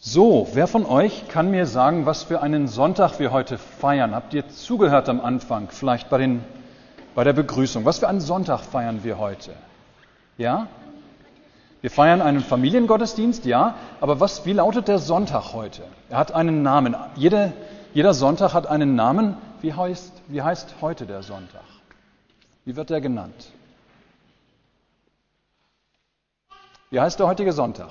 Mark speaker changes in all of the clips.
Speaker 1: So, wer von euch kann mir sagen, was für einen Sonntag wir heute feiern? Habt ihr zugehört am Anfang, vielleicht bei, den, bei der Begrüßung? Was für einen Sonntag feiern wir heute? Ja? Wir feiern einen Familiengottesdienst, ja, aber was, wie lautet der Sonntag heute? Er hat einen Namen. Jede, jeder Sonntag hat einen Namen. Wie heißt, wie heißt heute der Sonntag? Wie wird der genannt? Wie heißt der heutige Sonntag?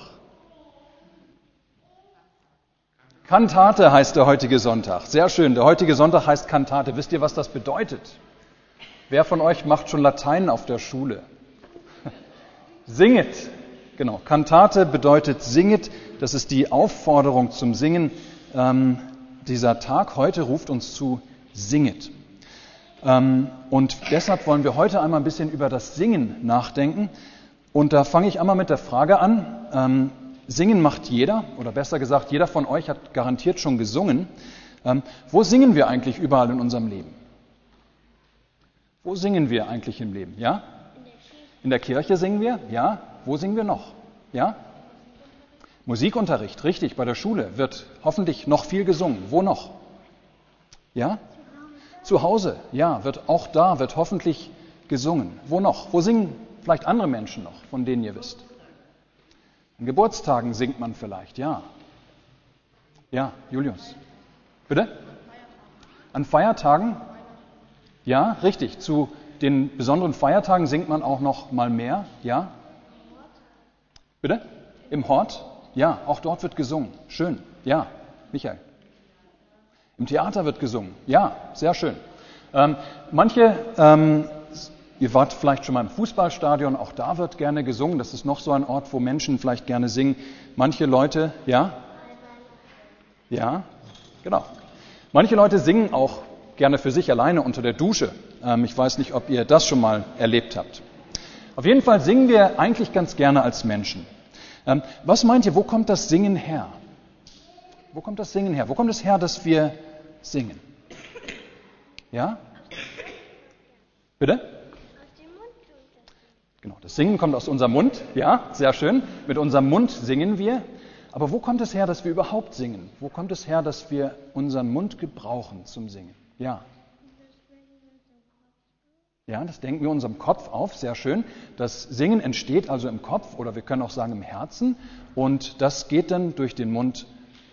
Speaker 1: Kantate heißt der heutige Sonntag. Sehr schön. Der heutige Sonntag heißt Kantate. Wisst ihr, was das bedeutet? Wer von euch macht schon Latein auf der Schule? Singet. Genau. Kantate bedeutet singet. Das ist die Aufforderung zum Singen. Ähm, dieser Tag heute ruft uns zu singet. Ähm, und deshalb wollen wir heute einmal ein bisschen über das Singen nachdenken. Und da fange ich einmal mit der Frage an. Ähm, Singen macht jeder, oder besser gesagt, jeder von euch hat garantiert schon gesungen. Ähm, wo singen wir eigentlich überall in unserem Leben? Wo singen wir eigentlich im Leben? Ja? In der Kirche singen wir? Ja. Wo singen wir noch? Ja? Musikunterricht, richtig, bei der Schule wird hoffentlich noch viel gesungen. Wo noch? Ja? Zu Hause, ja, wird auch da wird hoffentlich gesungen. Wo noch? Wo singen vielleicht andere Menschen noch, von denen ihr wisst? An Geburtstagen singt man vielleicht, ja. Ja, Julius. Bitte? An Feiertagen? Ja, richtig. Zu den besonderen Feiertagen singt man auch noch mal mehr, ja? Bitte? Im Hort? Ja, auch dort wird gesungen. Schön. Ja, Michael. Im Theater wird gesungen. Ja, sehr schön. Ähm, manche ähm, Ihr wart vielleicht schon mal im Fußballstadion, auch da wird gerne gesungen. Das ist noch so ein Ort, wo Menschen vielleicht gerne singen. Manche Leute, ja? Ja, genau. Manche Leute singen auch gerne für sich alleine unter der Dusche. Ähm, ich weiß nicht, ob ihr das schon mal erlebt habt. Auf jeden Fall singen wir eigentlich ganz gerne als Menschen. Ähm, was meint ihr, wo kommt das Singen her? Wo kommt das Singen her? Wo kommt es her, dass wir singen? Ja? Bitte? Genau, das Singen kommt aus unserem Mund, ja, sehr schön. Mit unserem Mund singen wir. Aber wo kommt es her, dass wir überhaupt singen? Wo kommt es her, dass wir unseren Mund gebrauchen zum Singen? Ja. Ja, das denken wir unserem Kopf auf, sehr schön. Das Singen entsteht also im Kopf oder wir können auch sagen im Herzen und das geht dann durch den Mund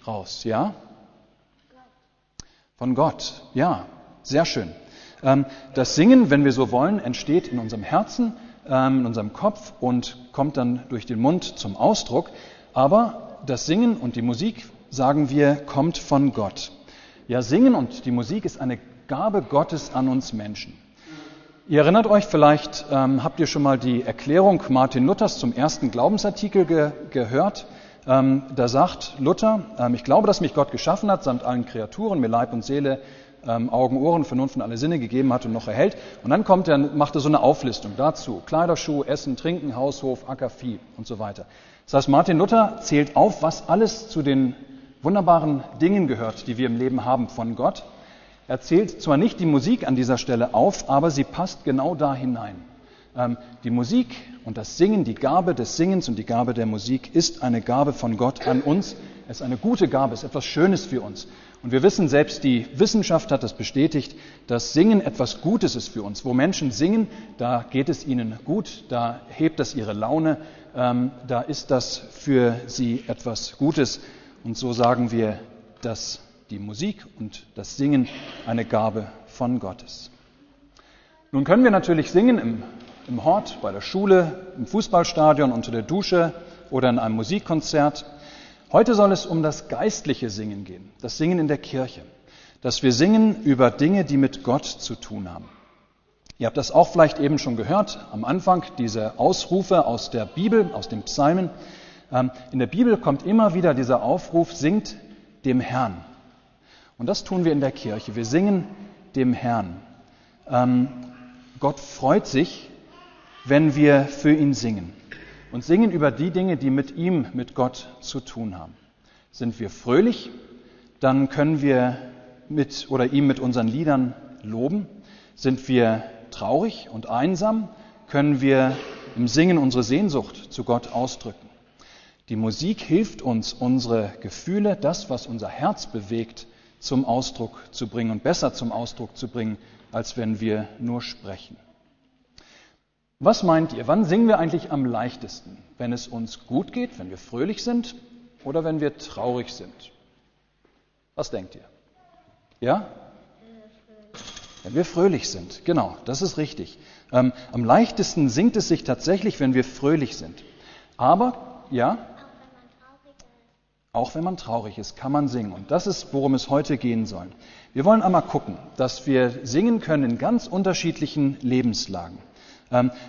Speaker 1: raus, ja? Von Gott, ja, sehr schön. Ähm, das Singen, wenn wir so wollen, entsteht in unserem Herzen ähm, in unserem Kopf und kommt dann durch den Mund zum Ausdruck. Aber das Singen und die Musik, sagen wir, kommt von Gott. Ja, Singen und die Musik ist eine Gabe Gottes an uns Menschen. Ihr erinnert euch vielleicht, ähm, habt ihr schon mal die Erklärung Martin Luthers zum ersten Glaubensartikel ge gehört? Ähm, da sagt Luther, ähm, ich glaube, dass mich Gott geschaffen hat, samt allen Kreaturen, mir Leib und Seele ähm, Augen, Ohren, Vernunft und alle Sinne gegeben hat und noch erhält. Und dann kommt er, macht er so eine Auflistung dazu. Kleiderschuh, Essen, Trinken, Haushof, Acker, Vieh und so weiter. Das heißt, Martin Luther zählt auf, was alles zu den wunderbaren Dingen gehört, die wir im Leben haben von Gott. Er zählt zwar nicht die Musik an dieser Stelle auf, aber sie passt genau da hinein. Ähm, die Musik und das Singen, die Gabe des Singens und die Gabe der Musik ist eine Gabe von Gott an uns. Es ist eine gute Gabe, es ist etwas Schönes für uns. Und wir wissen, selbst die Wissenschaft hat das bestätigt, dass Singen etwas Gutes ist für uns. Wo Menschen singen, da geht es ihnen gut, da hebt das ihre Laune, ähm, da ist das für sie etwas Gutes. Und so sagen wir, dass die Musik und das Singen eine Gabe von Gott ist. Nun können wir natürlich singen im, im Hort, bei der Schule, im Fußballstadion, unter der Dusche oder in einem Musikkonzert. Heute soll es um das geistliche Singen gehen, das Singen in der Kirche, dass wir singen über Dinge, die mit Gott zu tun haben. Ihr habt das auch vielleicht eben schon gehört am Anfang, diese Ausrufe aus der Bibel, aus den Psalmen. Ähm, in der Bibel kommt immer wieder dieser Aufruf, singt dem Herrn. Und das tun wir in der Kirche. Wir singen dem Herrn. Ähm, Gott freut sich, wenn wir für ihn singen und singen über die Dinge, die mit ihm, mit Gott zu tun haben. Sind wir fröhlich, dann können wir mit oder ihm mit unseren Liedern loben. Sind wir traurig und einsam, können wir im Singen unsere Sehnsucht zu Gott ausdrücken. Die Musik hilft uns, unsere Gefühle, das, was unser Herz bewegt, zum Ausdruck zu bringen und besser zum Ausdruck zu bringen, als wenn wir nur sprechen. Was meint ihr, wann singen wir eigentlich am leichtesten? Wenn es uns gut geht, wenn wir fröhlich sind oder wenn wir traurig sind? Was denkt ihr? Ja? Wenn wir fröhlich sind, genau, das ist richtig. Ähm, am leichtesten singt es sich tatsächlich, wenn wir fröhlich sind. Aber, ja, auch wenn man traurig ist, kann man singen. Und das ist, worum es heute gehen soll. Wir wollen einmal gucken, dass wir singen können in ganz unterschiedlichen Lebenslagen,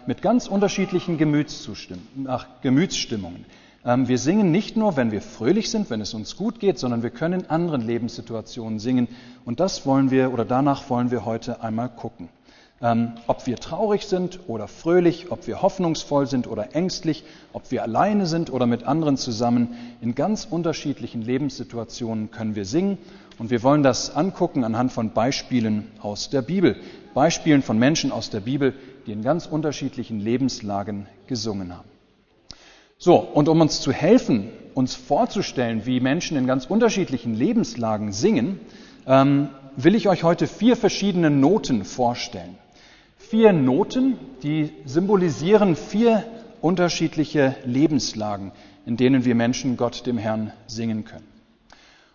Speaker 1: mit ganz unterschiedlichen ach, Gemütsstimmungen. Ähm, wir singen nicht nur, wenn wir fröhlich sind, wenn es uns gut geht, sondern wir können in anderen Lebenssituationen singen. Und das wollen wir oder danach wollen wir heute einmal gucken. Ähm, ob wir traurig sind oder fröhlich, ob wir hoffnungsvoll sind oder ängstlich, ob wir alleine sind oder mit anderen zusammen, in ganz unterschiedlichen Lebenssituationen können wir singen. Und wir wollen das angucken anhand von Beispielen aus der Bibel, Beispielen von Menschen aus der Bibel, die in ganz unterschiedlichen Lebenslagen gesungen haben. So, und um uns zu helfen, uns vorzustellen, wie Menschen in ganz unterschiedlichen Lebenslagen singen, ähm, will ich euch heute vier verschiedene Noten vorstellen vier Noten, die symbolisieren vier unterschiedliche Lebenslagen, in denen wir Menschen Gott, dem Herrn, singen können.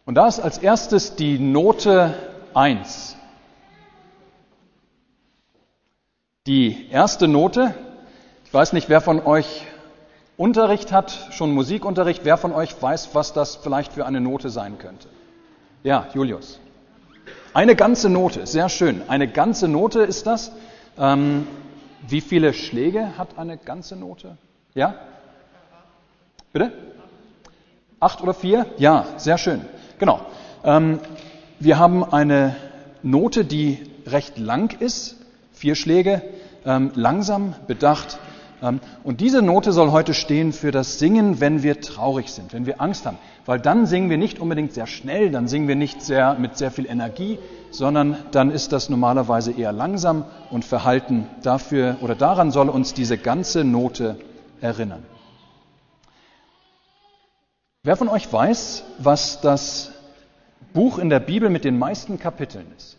Speaker 1: Und da ist als erstes die Note 1. Die erste Note, ich weiß nicht, wer von euch Unterricht hat, schon Musikunterricht, wer von euch weiß, was das vielleicht für eine Note sein könnte? Ja, Julius. Eine ganze Note, sehr schön. Eine ganze Note ist das. Ähm, wie viele Schläge hat eine ganze Note? Ja? Bitte? Acht oder vier? Ja, sehr schön. Genau. Ähm, wir haben eine Note, die recht lang ist, vier Schläge, ähm, langsam, bedacht. Ähm, und diese Note soll heute stehen für das Singen, wenn wir traurig sind, wenn wir Angst haben. Weil dann singen wir nicht unbedingt sehr schnell, dann singen wir nicht sehr, mit sehr viel Energie, sondern dann ist das normalerweise eher langsam und verhalten. Dafür oder daran soll uns diese ganze Note erinnern. Wer von euch weiß, was das Buch in der Bibel mit den meisten Kapiteln ist?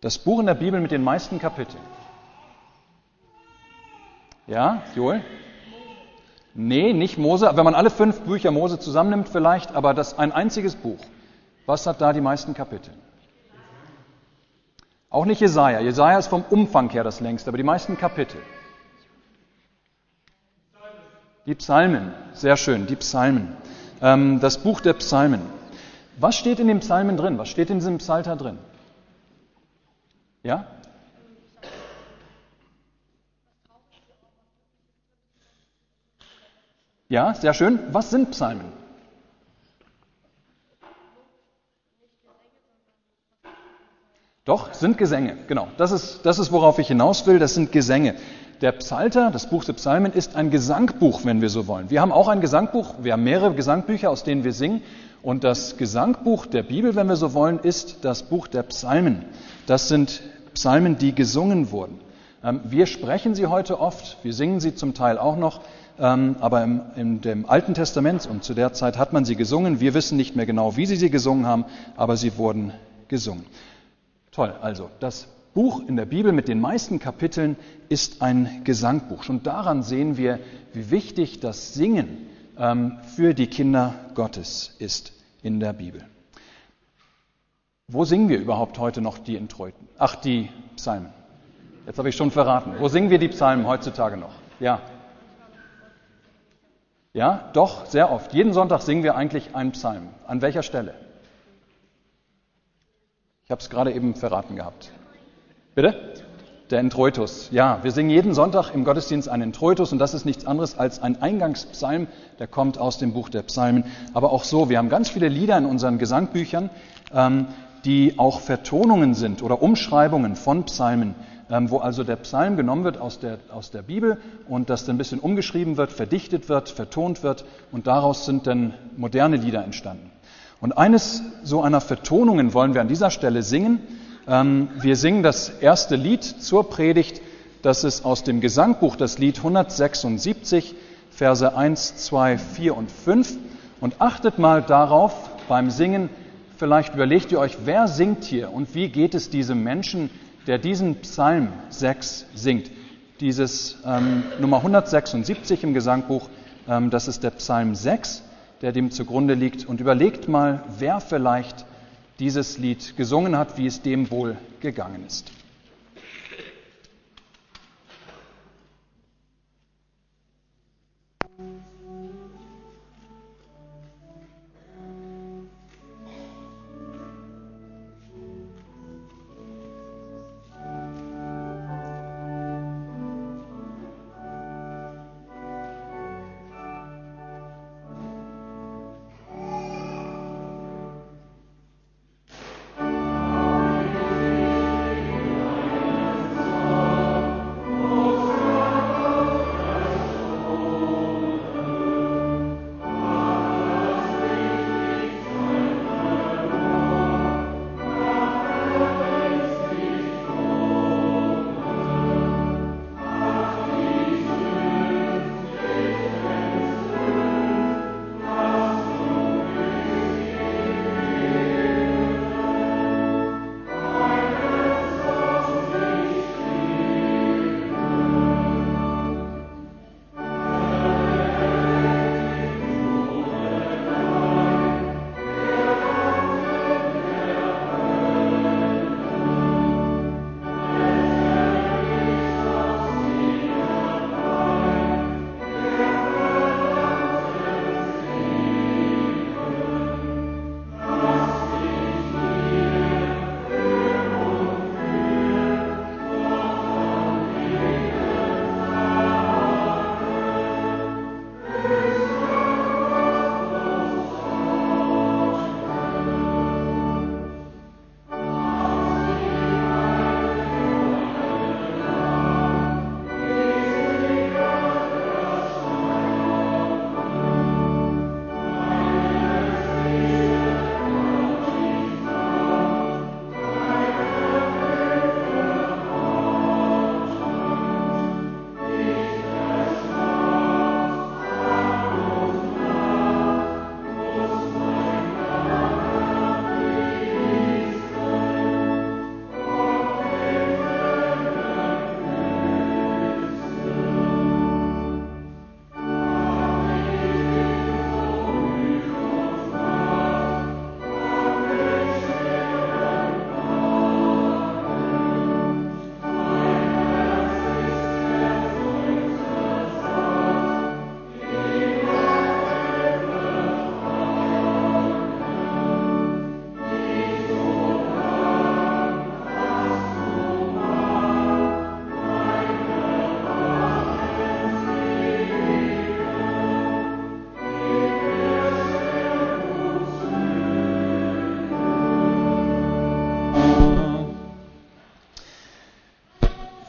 Speaker 1: Das Buch in der Bibel mit den meisten Kapiteln. Ja, Joel? Nee, nicht Mose. Wenn man alle fünf Bücher Mose zusammennimmt vielleicht, aber das ein einziges Buch. Was hat da die meisten Kapitel? Auch nicht Jesaja. Jesaja ist vom Umfang her das längste, aber die meisten Kapitel. Die Psalmen, sehr schön, die Psalmen. Ähm, das Buch der Psalmen. Was steht in den Psalmen drin? Was steht in diesem Psalter drin? Ja? Ja, sehr schön. Was sind Psalmen? Doch, sind Gesänge, genau. Das ist, das ist, worauf ich hinaus will, das sind Gesänge. Der Psalter, das Buch der Psalmen, ist ein Gesangbuch, wenn wir so wollen. Wir haben auch ein Gesangbuch, wir haben mehrere Gesangbücher, aus denen wir singen. Und das Gesangbuch der Bibel, wenn wir so wollen, ist das Buch der Psalmen. Das sind Psalmen, die gesungen wurden. Ähm, wir sprechen sie heute oft, wir singen sie zum Teil auch noch, ähm, aber in dem Alten Testament und zu der Zeit hat man sie gesungen. Wir wissen nicht mehr genau, wie sie sie gesungen haben, aber sie wurden gesungen. Toll, also das Buch in der Bibel mit den meisten Kapiteln ist ein Gesangbuch. Schon daran sehen wir, wie wichtig das Singen ähm, für die Kinder Gottes ist in der Bibel. Wo singen wir überhaupt heute noch die Introiten? Ach, die Psalmen. Jetzt habe ich schon verraten. Wo singen wir die Psalmen heutzutage noch? Ja. Ja, doch, sehr oft. Jeden Sonntag singen wir eigentlich einen Psalm. An welcher Stelle? Ich habe es gerade eben verraten gehabt. Bitte? Der Introitus. Ja, wir singen jeden Sonntag im Gottesdienst einen Introitus und das ist nichts anderes als ein Eingangspsalm, der kommt aus dem Buch der Psalmen. Aber auch so, wir haben ganz viele Lieder in unseren Gesangbüchern, ähm, die auch Vertonungen sind oder Umschreibungen von Psalmen, ähm, wo also der Psalm genommen wird aus der, aus der Bibel und das dann ein bisschen umgeschrieben wird, verdichtet wird, vertont wird und daraus sind dann moderne Lieder entstanden. Und eines so einer Vertonungen wollen wir an dieser Stelle singen. Ähm, wir singen das erste Lied zur Predigt. Das ist aus dem Gesangbuch, das Lied 176, Verse 1, 2, 4 und 5 und achtet mal darauf beim Singen, vielleicht überlegt ihr euch, wer singt hier und wie geht es diesem Menschen, der diesen Psalm 6 singt. Dieses ähm, Nummer 176 im Gesangbuch, ähm, das ist der Psalm 6, der dem zugrunde liegt. Und überlegt mal, wer vielleicht dieses Lied gesungen hat, wie es dem wohl gegangen ist.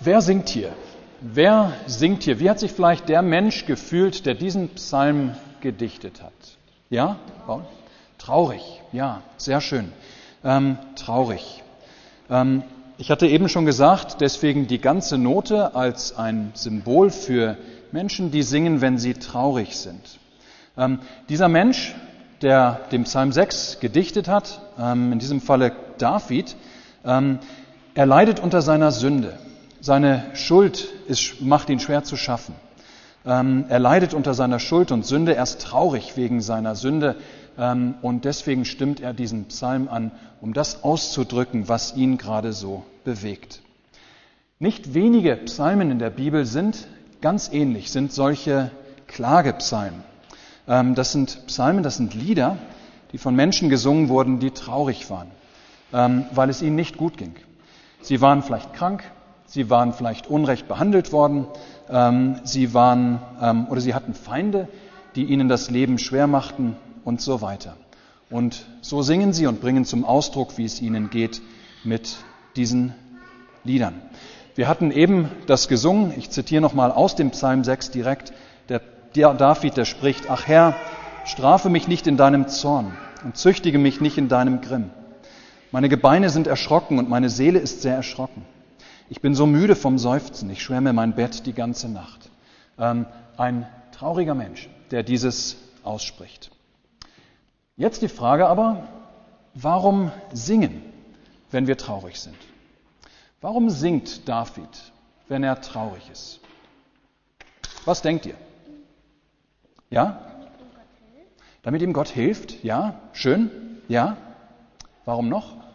Speaker 1: Wer singt hier? Wer singt hier? Wie hat sich vielleicht der Mensch gefühlt, der diesen Psalm gedichtet hat? Ja? Traurig, ja, sehr schön. Ähm, traurig. Ähm, ich hatte eben schon gesagt, deswegen die ganze Note als ein Symbol für Menschen, die singen, wenn sie traurig sind. Ähm, dieser Mensch, der den Psalm 6 gedichtet hat, ähm, in diesem Falle David, ähm, er leidet unter seiner Sünde. Seine Schuld ist, macht ihn schwer zu schaffen. Ähm, er leidet unter seiner Schuld und Sünde, er ist traurig wegen seiner Sünde ähm, und deswegen stimmt er diesen Psalm an, um das auszudrücken, was ihn gerade so bewegt. Nicht wenige Psalmen in der Bibel sind ganz ähnlich, sind solche Klagepsalmen. Ähm, das sind Psalmen, das sind Lieder, die von Menschen gesungen wurden, die traurig waren, weil es ihnen nicht gut ging. Sie waren vielleicht krank, Sie waren vielleicht unrecht behandelt worden. Ähm, sie waren ähm, oder sie hatten Feinde, die ihnen das Leben schwer machten und so weiter. Und so singen sie und bringen zum Ausdruck, wie es ihnen geht mit diesen Liedern. Wir hatten eben das gesungen, ich zitiere nochmal aus dem Psalm 6 direkt, der, der David, der spricht, ach Herr, strafe mich nicht in deinem Zorn und züchtige mich nicht in deinem Grimm. Meine Gebeine sind erschrocken und meine Seele ist sehr erschrocken. Ich bin so müde vom Seufzen, ich schwärme mein Bett die ganze Nacht. Ähm, ein trauriger Mensch, der dieses ausspricht. Jetzt die Frage aber, warum singen, wenn wir traurig sind? Warum singt David, wenn er traurig ist? Was denkt ihr? Ja? Damit ihm Gott hilft? Ja? Schön? Ja? Warum noch?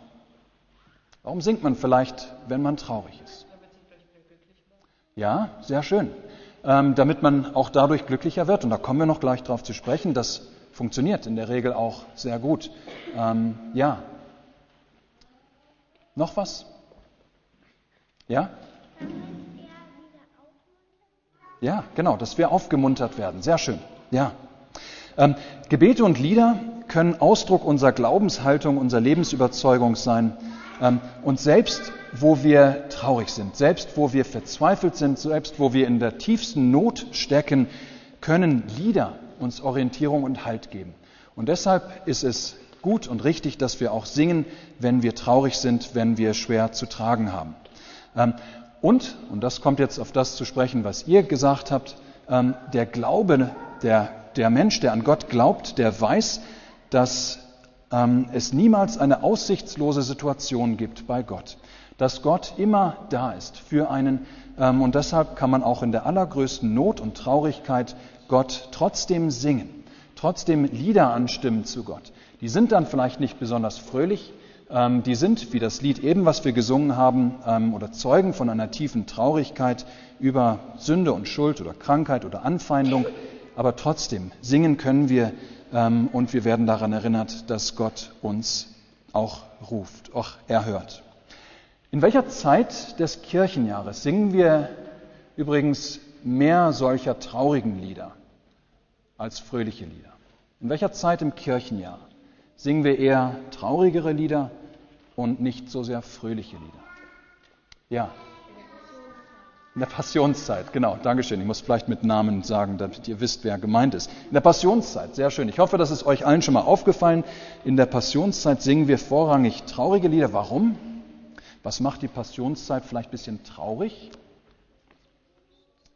Speaker 1: Warum singt man vielleicht, wenn man traurig ist? Ja, sehr schön. Ähm, damit man auch dadurch glücklicher wird. Und da kommen wir noch gleich drauf zu sprechen. Das funktioniert in der Regel auch sehr gut. Ähm, ja. Noch was? Ja? Ja, genau, dass wir aufgemuntert werden. Sehr schön. Ja. Ähm, Gebete und Lieder können Ausdruck unserer Glaubenshaltung, unserer Lebensüberzeugung sein. Ähm, und selbst wo wir traurig sind, selbst wo wir verzweifelt sind, selbst wo wir in der tiefsten Not stecken, können Lieder uns Orientierung und Halt geben. Und deshalb ist es gut und richtig, dass wir auch singen, wenn wir traurig sind, wenn wir schwer zu tragen haben. Ähm, und, und das kommt jetzt auf das zu sprechen, was ihr gesagt habt, ähm, der Glaube, der, der Mensch, der an Gott glaubt, der weiß, dass ähm, es niemals eine aussichtslose Situation gibt bei Gott, dass Gott immer da ist für einen und deshalb kann man auch in der allergrößten Not und Traurigkeit Gott trotzdem singen, trotzdem Lieder anstimmen zu Gott. Die sind dann vielleicht nicht besonders fröhlich, ähm, die sind, wie das Lied eben, was wir gesungen haben, ähm, oder zeugen von einer tiefen Traurigkeit über Sünde und Schuld oder Krankheit oder Anfeindung. Aber trotzdem, singen können wir ähm, und wir werden daran erinnert, dass Gott uns auch ruft, auch erhört. In welcher Zeit des Kirchenjahres singen wir übrigens mehr solcher traurigen Lieder als fröhliche Lieder? In welcher Zeit im Kirchenjahr singen wir eher traurigere Lieder und nicht so sehr fröhliche Lieder. Ja. In der Passionszeit, genau, Dankeschön. Ich muss vielleicht mit Namen sagen, damit ihr wisst, wer gemeint ist. In der Passionszeit, sehr schön. Ich hoffe, das ist euch allen schon mal aufgefallen. In der Passionszeit singen wir vorrangig traurige Lieder. Warum? Was macht die Passionszeit vielleicht ein bisschen traurig?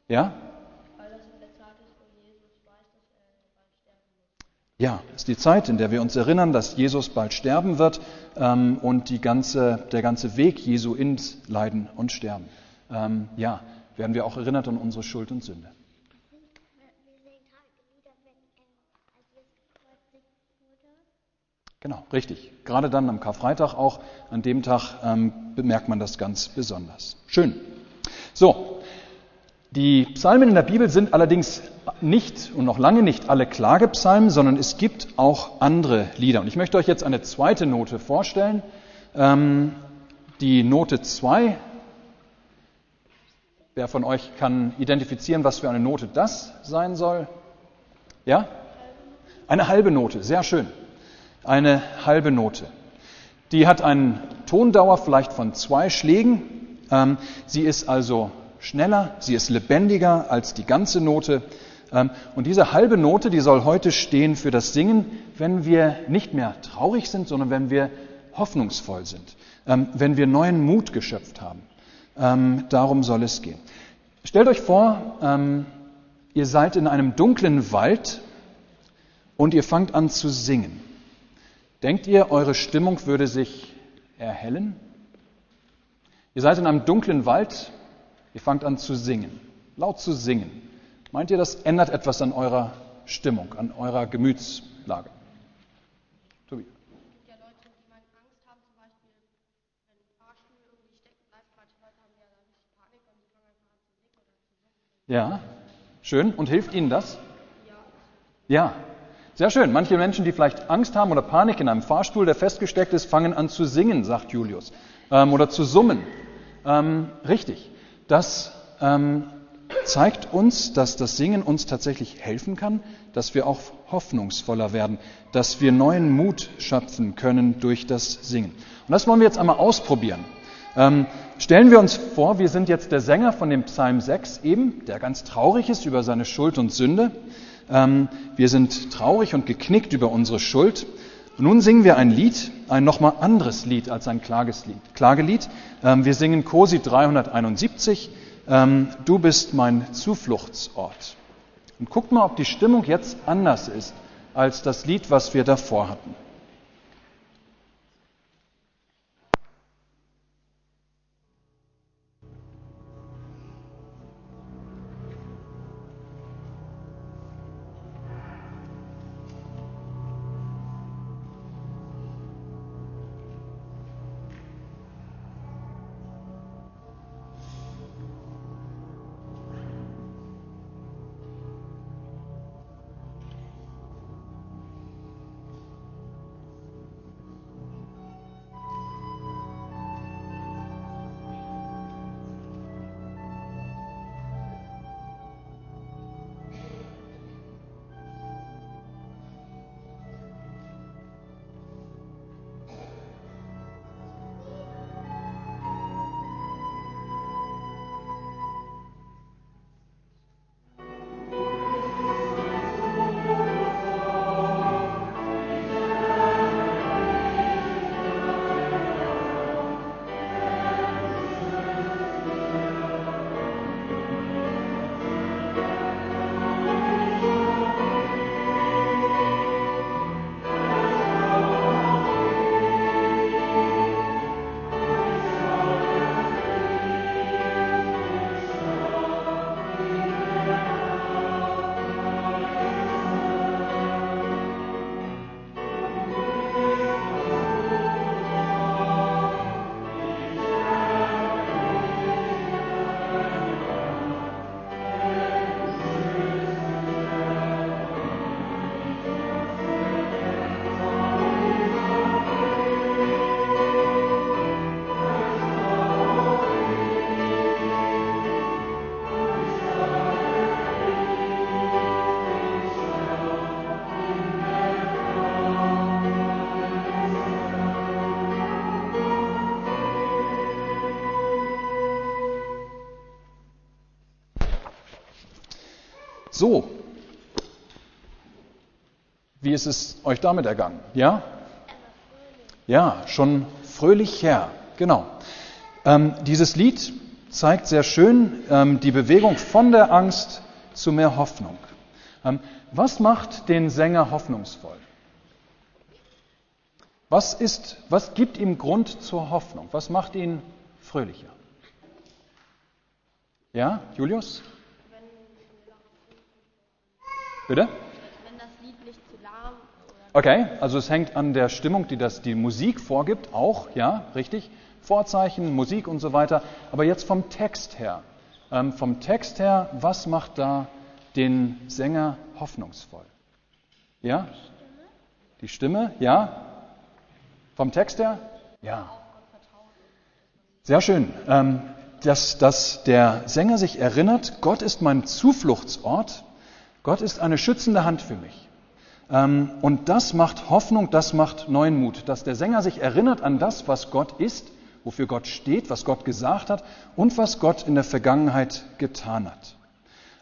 Speaker 1: Ja? Ja, ist die Zeit, in der wir uns erinnern, dass Jesus bald sterben wird ähm, und ganze, der ganze Weg Jesu ins Leiden und Sterben. Ähm, ja, werden wir auch erinnert an unsere Schuld und Sünde. Genau, richtig. Gerade dann am Karfreitag auch, an dem Tag ähm, bemerkt man das ganz besonders. Schön. So, die Psalmen in der Bibel sind allerdings nicht und noch lange nicht alle Klagepsalmen, sondern es gibt auch andere Lieder. Und ich möchte euch jetzt eine zweite Note vorstellen. Ähm, die Note 2. Wer von euch kann identifizieren, was für eine Note das sein soll? Ja? Eine halbe Note, sehr schön. Eine halbe Note. Die hat einen Tondauer vielleicht von zwei Schlägen. Ähm, sie ist also schneller, sie ist lebendiger als die ganze Note. Ähm, und diese halbe Note, die soll heute stehen für das Singen, wenn wir nicht mehr traurig sind, sondern wenn wir hoffnungsvoll sind, ähm, wenn wir neuen Mut geschöpft haben. Ähm, darum soll es gehen. Stellt euch vor, ihr seid in einem dunklen Wald und ihr fangt an zu singen. Denkt ihr, eure Stimmung würde sich erhellen? Ihr seid in einem dunklen Wald, ihr fangt an zu singen, laut zu singen. Meint ihr, das ändert etwas an eurer Stimmung, an eurer Gemütslage? Tobi. Ja, Leute, die mal Angst haben, zum Beispiel, wenn ein Fahrstuhl irgendwie stecken bleibt, manche Leute haben ja dann richtig Panik und sie fangen einfach an zu singen oder zu singen. Ja, schön. Und hilft Ihnen das? Ja. Sehr schön. Manche Menschen, die vielleicht Angst haben oder Panik in einem Fahrstuhl, der festgesteckt ist, fangen an zu singen, sagt Julius. Ähm, oder zu summen. Ähm, richtig. Das ähm, zeigt uns, dass das Singen uns tatsächlich helfen kann, dass wir auch hoffnungsvoller werden, dass wir neuen Mut schöpfen können durch das Singen. Und das wollen wir jetzt einmal ausprobieren. Ähm, stellen wir uns vor, wir sind jetzt der Sänger von dem Psalm 6 eben, der ganz traurig ist über seine Schuld und Sünde. Ähm, wir sind traurig und geknickt über unsere Schuld. Und nun singen wir ein Lied, ein nochmal anderes Lied als ein Klageslied, Klagelied. Ähm, wir singen Cosi 371 ähm, du bist mein Zufluchtsort. Und guckt mal, ob die Stimmung jetzt anders ist als das Lied, was wir davor hatten. So, wie ist es euch damit ergangen? Ja? Ja, schon fröhlich her, genau. Ähm, dieses Lied zeigt sehr schön ähm, die Bewegung von der Angst zu mehr Hoffnung. Ähm, was macht den Sänger hoffnungsvoll? Was, ist, was gibt ihm Grund zur Hoffnung? Was macht ihn fröhlicher? Ja, Julius? Bitte? Wenn das Lied nicht zu lahm Okay, also es hängt an der Stimmung, die das die Musik vorgibt, auch, ja, richtig. Vorzeichen, Musik und so weiter. Aber jetzt vom Text her. Ähm, vom Text her, was macht da den Sänger hoffnungsvoll? Ja? Die Stimme, ja? Vom Text her? Ja. Sehr schön. Ähm, dass, dass der Sänger sich erinnert, Gott ist mein Zufluchtsort, Gott ist eine schützende Hand für mich. Ähm, und das macht Hoffnung, das macht neuen Mut, dass der Sänger sich erinnert an das, was Gott ist, wofür Gott steht, was Gott gesagt hat und was Gott in der Vergangenheit getan hat.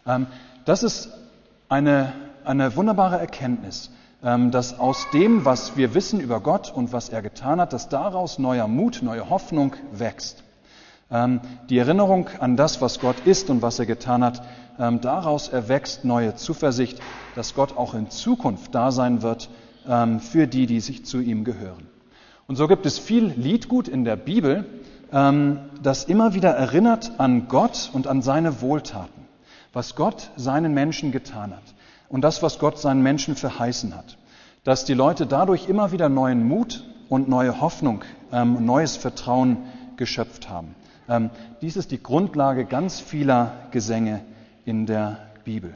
Speaker 1: Ähm, das ist eine, eine wunderbare Erkenntnis, ähm, dass aus dem, was wir wissen über Gott und was er getan hat, dass daraus neuer Mut, neue Hoffnung wächst. Die Erinnerung an das, was Gott ist und was er getan hat, ähm, daraus erwächst neue Zuversicht, dass Gott auch in Zukunft da sein wird ähm, für die, die sich zu ihm gehören. Und so gibt es viel Liedgut in der Bibel, ähm, das immer wieder erinnert an Gott und an seine Wohltaten, was Gott seinen Menschen getan hat und das, was Gott seinen Menschen verheißen hat. Dass die Leute dadurch immer wieder neuen Mut und neue Hoffnung, ähm, neues Vertrauen geschöpft haben. Ähm, dies ist die Grundlage ganz vieler Gesänge in der Bibel.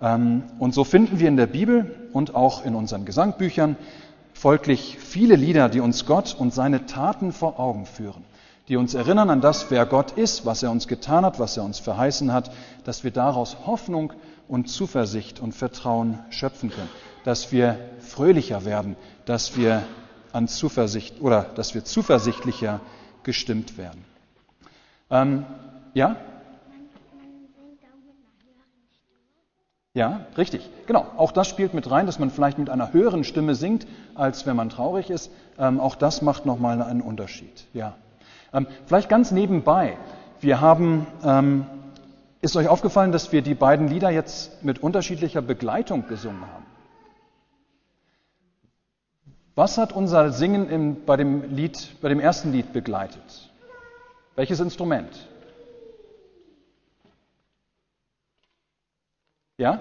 Speaker 1: Ähm, und so finden wir in der Bibel und auch in unseren Gesangbüchern folglich viele Lieder, die uns Gott und seine Taten vor Augen führen, die uns erinnern an das, wer Gott ist, was er uns getan hat, was er uns verheißen hat, dass wir daraus Hoffnung und Zuversicht und Vertrauen schöpfen können, dass wir fröhlicher werden, dass wir an Zuversicht oder dass wir zuversichtlicher gestimmt werden. Ähm, ja? Ja, richtig. Genau. Auch das spielt mit rein, dass man vielleicht mit einer höheren Stimme singt, als wenn man traurig ist. Ähm, auch das macht nochmal einen Unterschied. Ja. Ähm, vielleicht ganz nebenbei. Wir haben ähm, Ist euch aufgefallen, dass wir die beiden Lieder jetzt mit unterschiedlicher Begleitung gesungen haben? Was hat unser Singen im, bei, dem Lied, bei dem ersten Lied begleitet? Welches Instrument? Ja?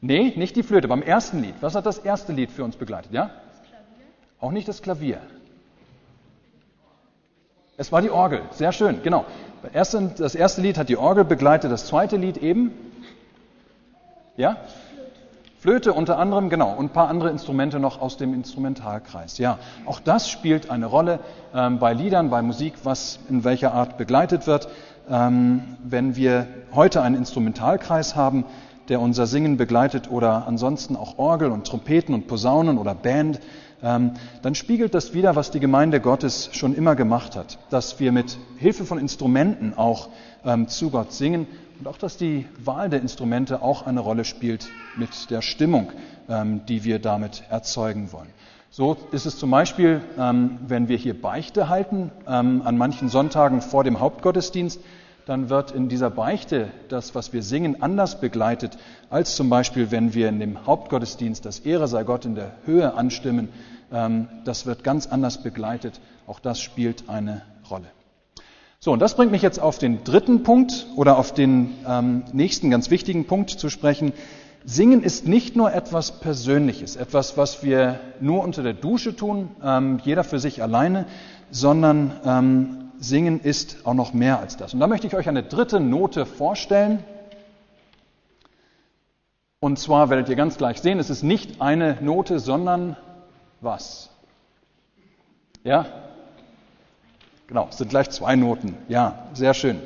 Speaker 1: Nee, nicht die Flöte, beim ersten Lied. Was hat das erste Lied für uns begleitet? Ja? Auch nicht das Klavier. Es war die Orgel. Sehr schön, genau. Das erste Lied hat die Orgel begleitet, das zweite Lied eben. Ja? Flöte unter anderem, genau, und ein paar andere Instrumente noch aus dem Instrumentalkreis. Ja, auch das spielt eine Rolle ähm, bei Liedern, bei Musik, was in welcher Art begleitet wird. Ähm, wenn wir heute einen Instrumentalkreis haben, der unser Singen begleitet oder ansonsten auch Orgel und Trompeten und Posaunen oder Band, ähm, dann spiegelt das wieder, was die Gemeinde Gottes schon immer gemacht hat, dass wir mit Hilfe von Instrumenten auch ähm, zu Gott singen und auch, dass die Wahl der Instrumente auch eine Rolle spielt mit der Stimmung, die wir damit erzeugen wollen. So ist es zum Beispiel, wenn wir hier Beichte halten, an manchen Sonntagen vor dem Hauptgottesdienst, dann wird in dieser Beichte das, was wir singen, anders begleitet, als zum Beispiel, wenn wir in dem Hauptgottesdienst das Ehre sei Gott in der Höhe anstimmen. Ähm, das wird ganz anders begleitet. Auch das spielt eine Rolle. So, und das bringt mich jetzt auf den dritten Punkt oder auf den ähm, nächsten ganz wichtigen Punkt zu sprechen. Singen ist nicht nur etwas Persönliches, etwas, was wir nur unter der Dusche tun, ähm, jeder für sich alleine, sondern ähm, Singen ist auch noch mehr als das. Und da möchte ich euch eine dritte Note vorstellen. Und zwar werdet ihr ganz gleich sehen, es ist nicht eine Note, sondern was? Ja? Genau, es sind gleich zwei Noten. Ja, sehr schön.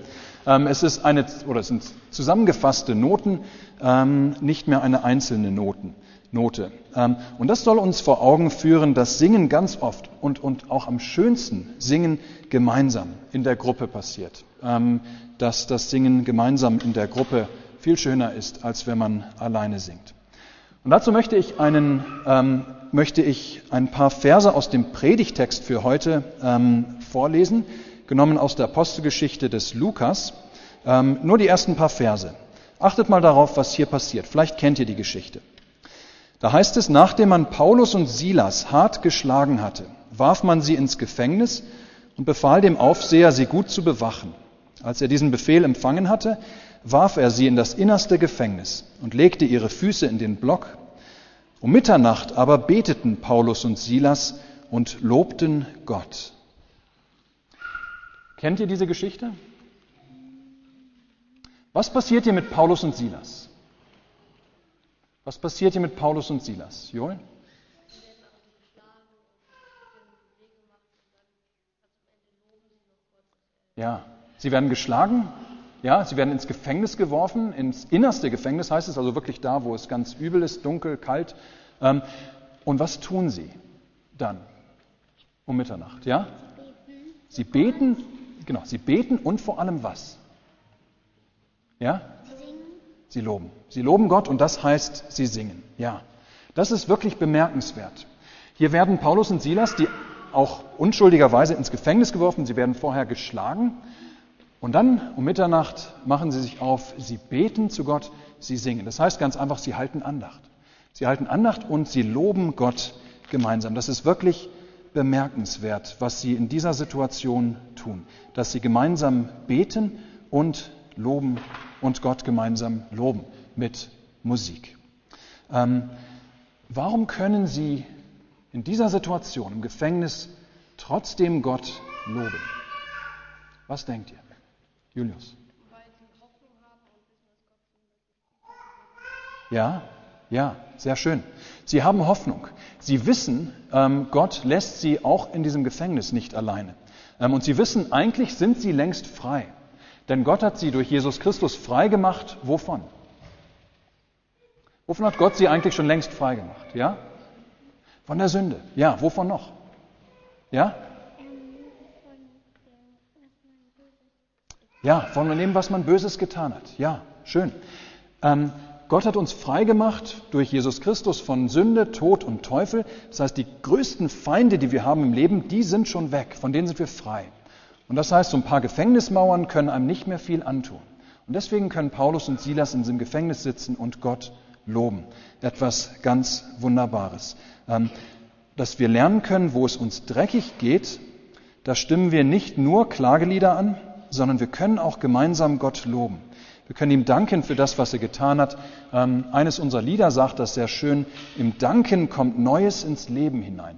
Speaker 1: Ähm, es ist eine, oder es sind zusammengefasste Noten, ähm, nicht mehr eine einzelne Noten. Note. Ähm, und das soll uns vor Augen führen, dass Singen ganz oft und, und auch am schönsten Singen gemeinsam in der Gruppe passiert. Ähm, dass das Singen gemeinsam in der Gruppe viel schöner ist, als wenn man alleine singt. Und dazu möchte ich, einen, ähm, möchte ich ein paar Verse aus dem Predigtext für heute vorlesen, genommen aus der Apostelgeschichte des Lukas. nur die ersten paar Verse. Achtet mal darauf, was hier passiert. Vielleicht kennt ihr die Geschichte. Da heißt es, nachdem man Paulus und Silas hart geschlagen hatte, warf man sie ins Gefängnis und befahl dem Aufseher, sie gut zu bewachen. Als er diesen Befehl empfangen hatte, warf er sie in das innerste Gefängnis und legte ihre Füße in den Block. Um Mitternacht aber beteten Paulus und Silas und lobten Gott. Kennt ihr diese Geschichte? Was passiert hier mit Paulus und Silas? Was passiert hier mit Paulus und Silas? Joel? Ja, sie werden geschlagen, ja, sie werden ins Gefängnis geworfen, ins innerste Gefängnis heißt es, also wirklich da, wo es ganz übel ist, dunkel, kalt. Ähm, und was tun sie dann um Mitternacht? Ja? Sie beten, genau, sie beten und vor allem was? Ja? Sie loben. Sie loben Gott und das heißt, sie singen. Ja, das ist wirklich bemerkenswert. Hier werden Paulus und Silas, die auch unschuldigerweise ins Gefängnis geworfen, sie werden vorher geschlagen und dann um Mitternacht machen sie sich auf, sie beten zu Gott, sie singen. Das heißt ganz einfach, sie halten Andacht. Sie halten Andacht und sie loben Gott gemeinsam. Das ist wirklich bemerkenswert, was sie in dieser Situation tun, dass sie gemeinsam beten und loben und Gott gemeinsam loben mit Musik. Ähm, warum können Sie in dieser Situation im Gefängnis trotzdem Gott loben? Was denkt ihr? Julius. Ja, ja, sehr schön. Sie haben Hoffnung. Sie wissen, ähm, Gott lässt sie auch in diesem Gefängnis nicht alleine. Ähm, und sie wissen, eigentlich sind sie längst frei. Denn Gott hat sie durch Jesus Christus frei gemacht. Wovon? Wovon hat Gott sie eigentlich schon längst frei gemacht? Ja? Von der Sünde. Ja, wovon noch? Ja? Ja, von dem, was man Böses getan hat. Ja, schön. Ähm, Gott hat uns frei gemacht durch Jesus Christus von Sünde, Tod und Teufel. Das heißt, die größten Feinde, die wir haben im Leben, die sind schon weg. Von denen sind wir frei. Und das heißt, so ein paar Gefängnismauern können einem nicht mehr viel antun. Und deswegen können Paulus und Silas in diesem Gefängnis sitzen und Gott loben. Etwas ganz Wunderbares. Ähm, dass wir lernen können, wo es uns dreckig geht, da stimmen wir nicht nur Klagelieder an, sondern wir können auch gemeinsam Gott loben. Wir können ihm danken für das, was er getan hat. Ähm, eines unserer Lieder sagt das sehr schön, im Danken kommt Neues ins Leben hinein.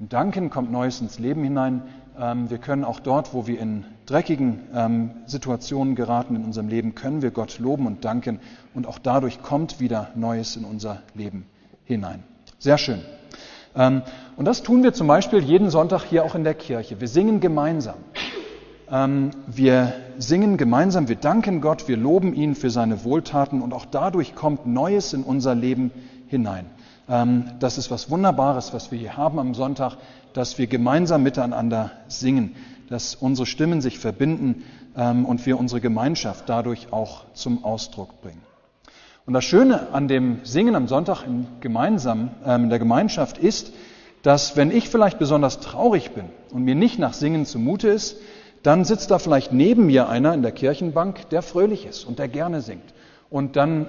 Speaker 1: Im Danken kommt Neues ins Leben hinein. Ähm, wir können auch dort, wo wir in dreckigen ähm, Situationen geraten in unserem Leben, können wir Gott loben und danken. Und auch dadurch kommt wieder Neues in unser Leben hinein. Sehr schön. Ähm, und das tun wir zum Beispiel jeden Sonntag hier auch in der Kirche. Wir singen gemeinsam. Ähm, wir singen gemeinsam, wir danken Gott, wir loben ihn für seine Wohltaten und auch dadurch kommt Neues in unser Leben hinein. Ähm, das ist was Wunderbares, was wir hier haben am Sonntag, dass wir gemeinsam miteinander singen, dass unsere Stimmen sich verbinden und wir unsere Gemeinschaft dadurch auch zum Ausdruck bringen. Und das Schöne an dem Singen am Sonntag in, gemeinsam, äh, in der Gemeinschaft ist, dass wenn ich vielleicht besonders traurig bin und mir nicht nach Singen zumute ist, dann sitzt da vielleicht neben mir einer in der Kirchenbank, der fröhlich ist und der gerne singt. Und dann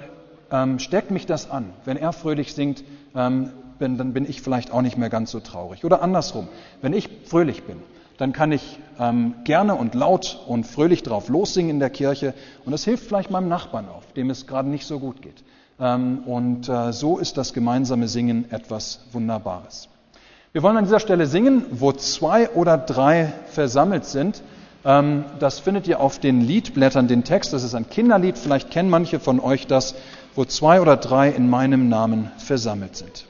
Speaker 1: ähm, steckt mich das an. Wenn er fröhlich singt, ähm, bin, dann bin ich vielleicht auch nicht mehr ganz so traurig. Oder andersrum, wenn ich fröhlich bin, dann kann ich ähm, gerne und laut und fröhlich drauf lossingen in der Kirche und das hilft vielleicht meinem Nachbarn auf, dem es gerade nicht so gut geht. Ähm, und äh, so ist das gemeinsame Singen etwas Wunderbares. Wir wollen an dieser Stelle singen, wo zwei oder drei versammelt sind. Ähm, das findet ihr auf den Liedblättern, den Text. Das ist ein Kinderlied. Vielleicht kennen manche von euch das, wo zwei oder drei in meinem Namen versammelt sind.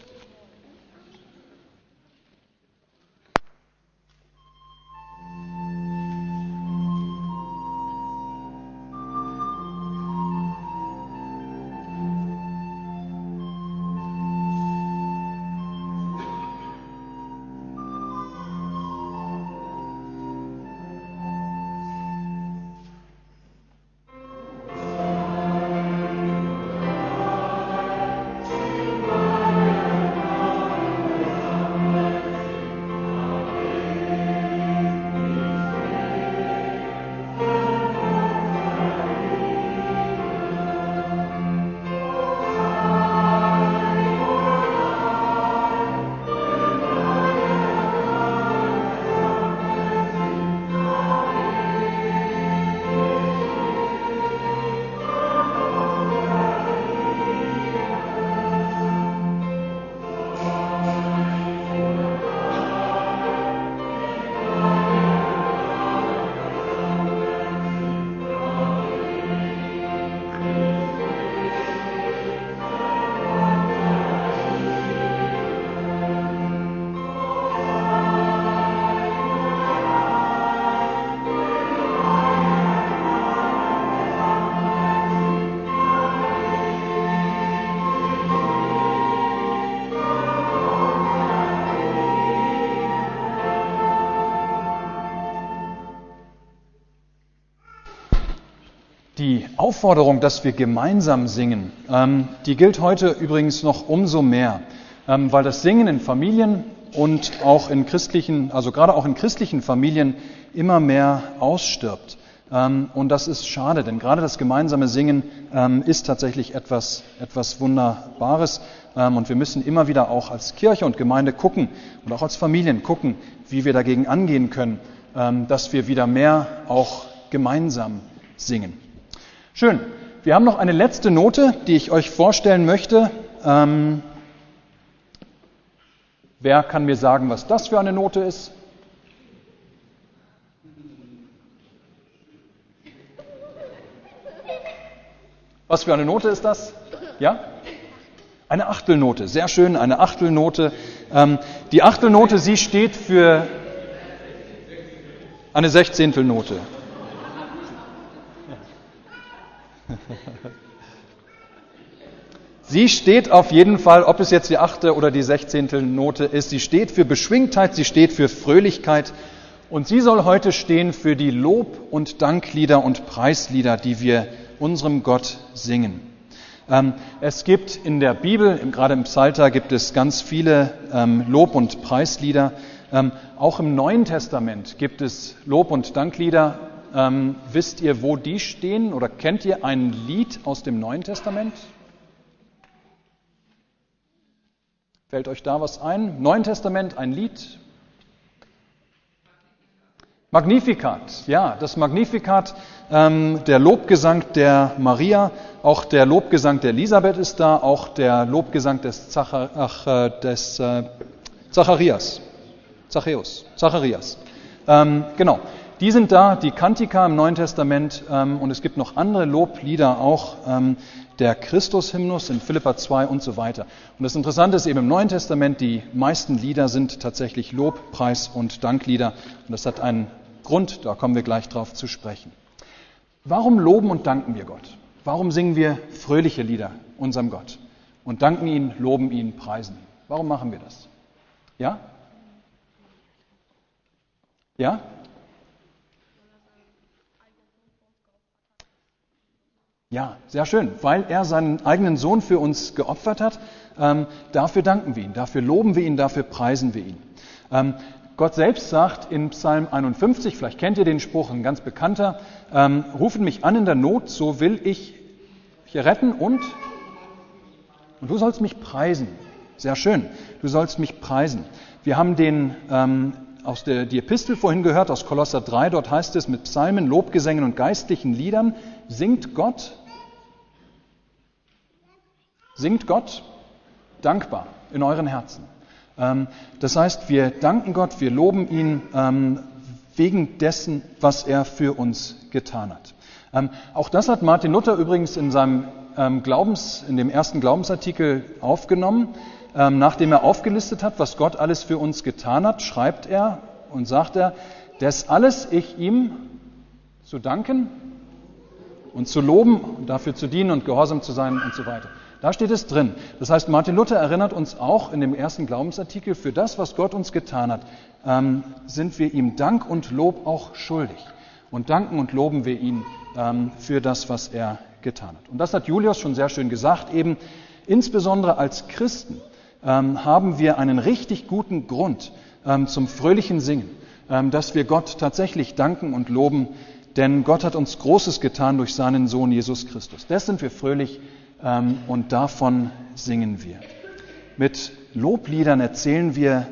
Speaker 1: Die Aufforderung, dass wir gemeinsam singen, ähm, die gilt heute übrigens noch umso mehr, ähm, weil das Singen in Familien und auch in christlichen, also gerade auch in christlichen Familien immer mehr ausstirbt. Ähm, und das ist schade, denn gerade das gemeinsame Singen ist tatsächlich etwas, etwas Wunderbares. Und wir müssen immer wieder auch als Kirche und Gemeinde gucken und auch als Familien gucken, wie wir dagegen angehen können, dass wir wieder mehr auch gemeinsam singen. Schön. Wir haben noch eine letzte Note, die ich euch vorstellen möchte. Ähm, wer kann mir sagen, was das für eine Note ist? Was für eine Note ist das? Ja? Eine Achtelnote, sehr schön, eine Achtelnote. Ähm, die Achtelnote, sie steht für eine Sechzehntelnote. Sie steht auf jeden Fall, ob es jetzt die achte oder die sechzehnte Note ist, sie steht für Beschwingtheit, sie steht für Fröhlichkeit und sie soll heute stehen für die Lob- und Danklieder und Preislieder, die wir unserem Gott singen. Ähm, es gibt in der Bibel, gerade im Psalter, gibt es ganz viele ähm, Lob- und Preislieder. Ähm, auch im Neuen Testament gibt es Lob- und Danklieder Ähm, wisst ihr, wo die stehen oder kennt ihr ein Lied aus dem Neuen Testament? Fällt euch da was ein? Neuen Testament, ein Lied? Magnificat, ja, das Magnificat, ähm, der Lobgesang der Maria, auch der Lobgesang der Elisabeth ist da, auch der Lobgesang des, Zachar, ach, äh, des äh, Zacharias, Zachäus, Zacharias. Ähm, genau, die sind da, die Kantika im Neuen Testament ähm, und es gibt noch andere Loblieder auch, ähm, der Christus-Hymnus in Philippa 2 und so weiter. Und das Interessante ist eben im Neuen Testament, die meisten Lieder sind tatsächlich Lob, Preis und Danklieder und das hat einen Grund, da kommen wir gleich drauf zu sprechen. Warum loben und danken wir Gott? Warum singen wir fröhliche Lieder unserem Gott und danken ihn, loben ihn, preisen? Warum machen wir das? Ja? Ja? Ja, sehr schön, weil er seinen eigenen Sohn für uns geopfert hat. Ähm, dafür danken wir ihn, dafür loben wir ihn, dafür preisen wir ihn. Ähm, Gott selbst sagt in Psalm 51, vielleicht kennt ihr den Spruch, ein ganz bekannter, ähm, rufen mich an in der Not, so will ich dich retten und, und du sollst mich preisen. Sehr schön, du sollst mich preisen. Wir haben den ähm, aus der die Epistel vorhin gehört, aus Kolosser 3, dort heißt es, mit Psalmen, Lobgesängen und geistlichen Liedern singt Gott, singt Gott dankbar in euren Herzen. Ähm, das heißt, wir danken Gott, wir loben ihn ähm, wegen dessen, was er für uns getan hat. Ähm, auch das hat Martin Luther übrigens in seinem Glaubens, in dem ersten Glaubensartikel aufgenommen. Nachdem er aufgelistet hat, was Gott alles für uns getan hat, schreibt er und sagt er, das alles ich ihm zu danken und zu loben dafür zu dienen und gehorsam zu sein und so weiter. Da steht es drin. Das heißt, Martin Luther erinnert uns auch in dem ersten Glaubensartikel, für das, was Gott uns getan hat, ähm, sind wir ihm Dank und Lob auch schuldig. Und danken und loben wir ihn ähm, für das, was er getan hat. Und das hat Julius schon sehr schön gesagt, eben insbesondere als Christen ähm, haben wir einen richtig guten Grund ähm, zum fröhlichen Singen, ähm, dass wir Gott tatsächlich danken und loben, denn Gott hat uns Großes getan durch seinen Sohn Jesus Christus. Das sind wir fröhlich und davon singen wir. Mit Lobliedern erzählen wir,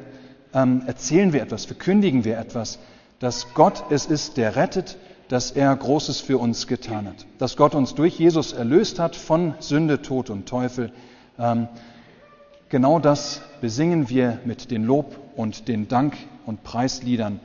Speaker 1: ähm, erzählen wir etwas, verkündigen wir etwas, dass Gott es ist, der rettet, dass er Großes für uns getan hat, dass Gott uns durch Jesus erlöst hat von Sünde, Tod und Teufel. Ähm, genau das besingen wir mit den Lob und den Dank und Preisliedern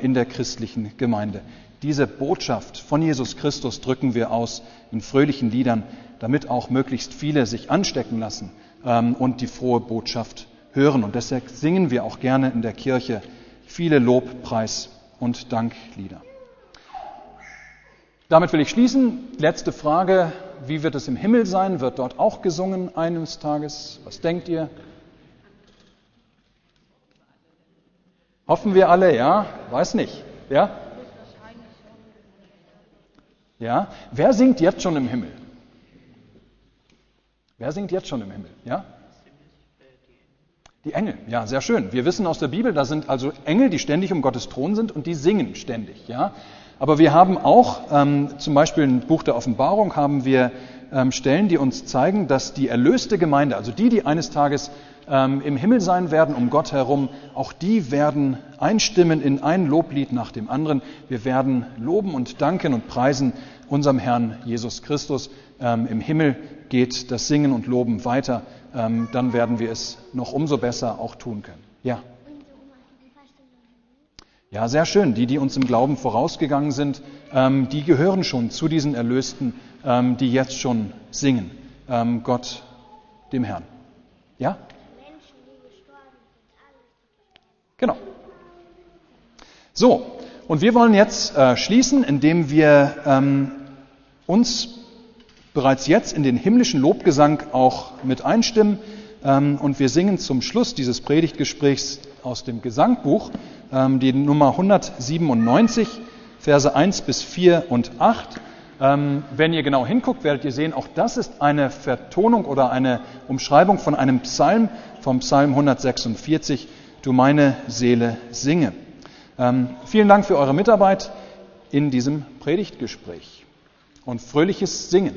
Speaker 1: in der christlichen Gemeinde. Diese Botschaft von Jesus Christus drücken wir aus in fröhlichen Liedern, damit auch möglichst viele sich anstecken lassen ähm, und die frohe Botschaft hören. Und deshalb singen wir auch gerne in der Kirche viele Lob, Preis und Danklieder. Damit will ich schließen. Letzte Frage. Wie wird es im Himmel sein? Wird dort auch gesungen eines Tages? Was denkt ihr? Hoffen wir alle, ja? Weiß nicht. Ja? Ja? Wer singt jetzt schon im Himmel? Wer singt jetzt schon im Himmel? Ja? Die Engel, ja, sehr schön. Wir wissen aus der Bibel, da sind also Engel, die ständig um Gottes Thron sind und die singen ständig, ja. Aber wir haben auch, ähm, zum Beispiel im Buch der Offenbarung, haben wir Stellen, die uns zeigen, dass die erlöste Gemeinde, also die, die eines Tages ähm, im Himmel sein werden, um Gott herum, auch die werden einstimmen in ein Loblied nach dem anderen. Wir werden loben und danken und preisen unserem Herrn Jesus Christus. Ähm, Im Himmel geht das Singen und Loben weiter. Ähm, dann werden wir es noch umso besser auch tun können. Ja. Ja, sehr schön. Die, die uns im Glauben vorausgegangen sind, ähm, die gehören schon zu diesen Erlösten, ähm, die jetzt schon singen. Ähm, Gott, dem Herrn. Ja? Genau. So, und wir wollen jetzt äh, schließen, indem wir ähm, uns bereits jetzt in den himmlischen Lobgesang auch mit einstimmen. Ähm, und wir singen zum Schluss dieses Predigtgesprächs aus dem Gesangbuch ähm, die Nummer 197, Verse 1 bis 4 und 8. Ähm, wenn ihr genau hinguckt, werdet ihr sehen, auch das ist eine Vertonung oder eine Umschreibung von einem Psalm, vom Psalm 146 du meine Seele singe. Ähm, vielen Dank für eure Mitarbeit. in diesem Predigtgespräch. Und fröhliches Singen.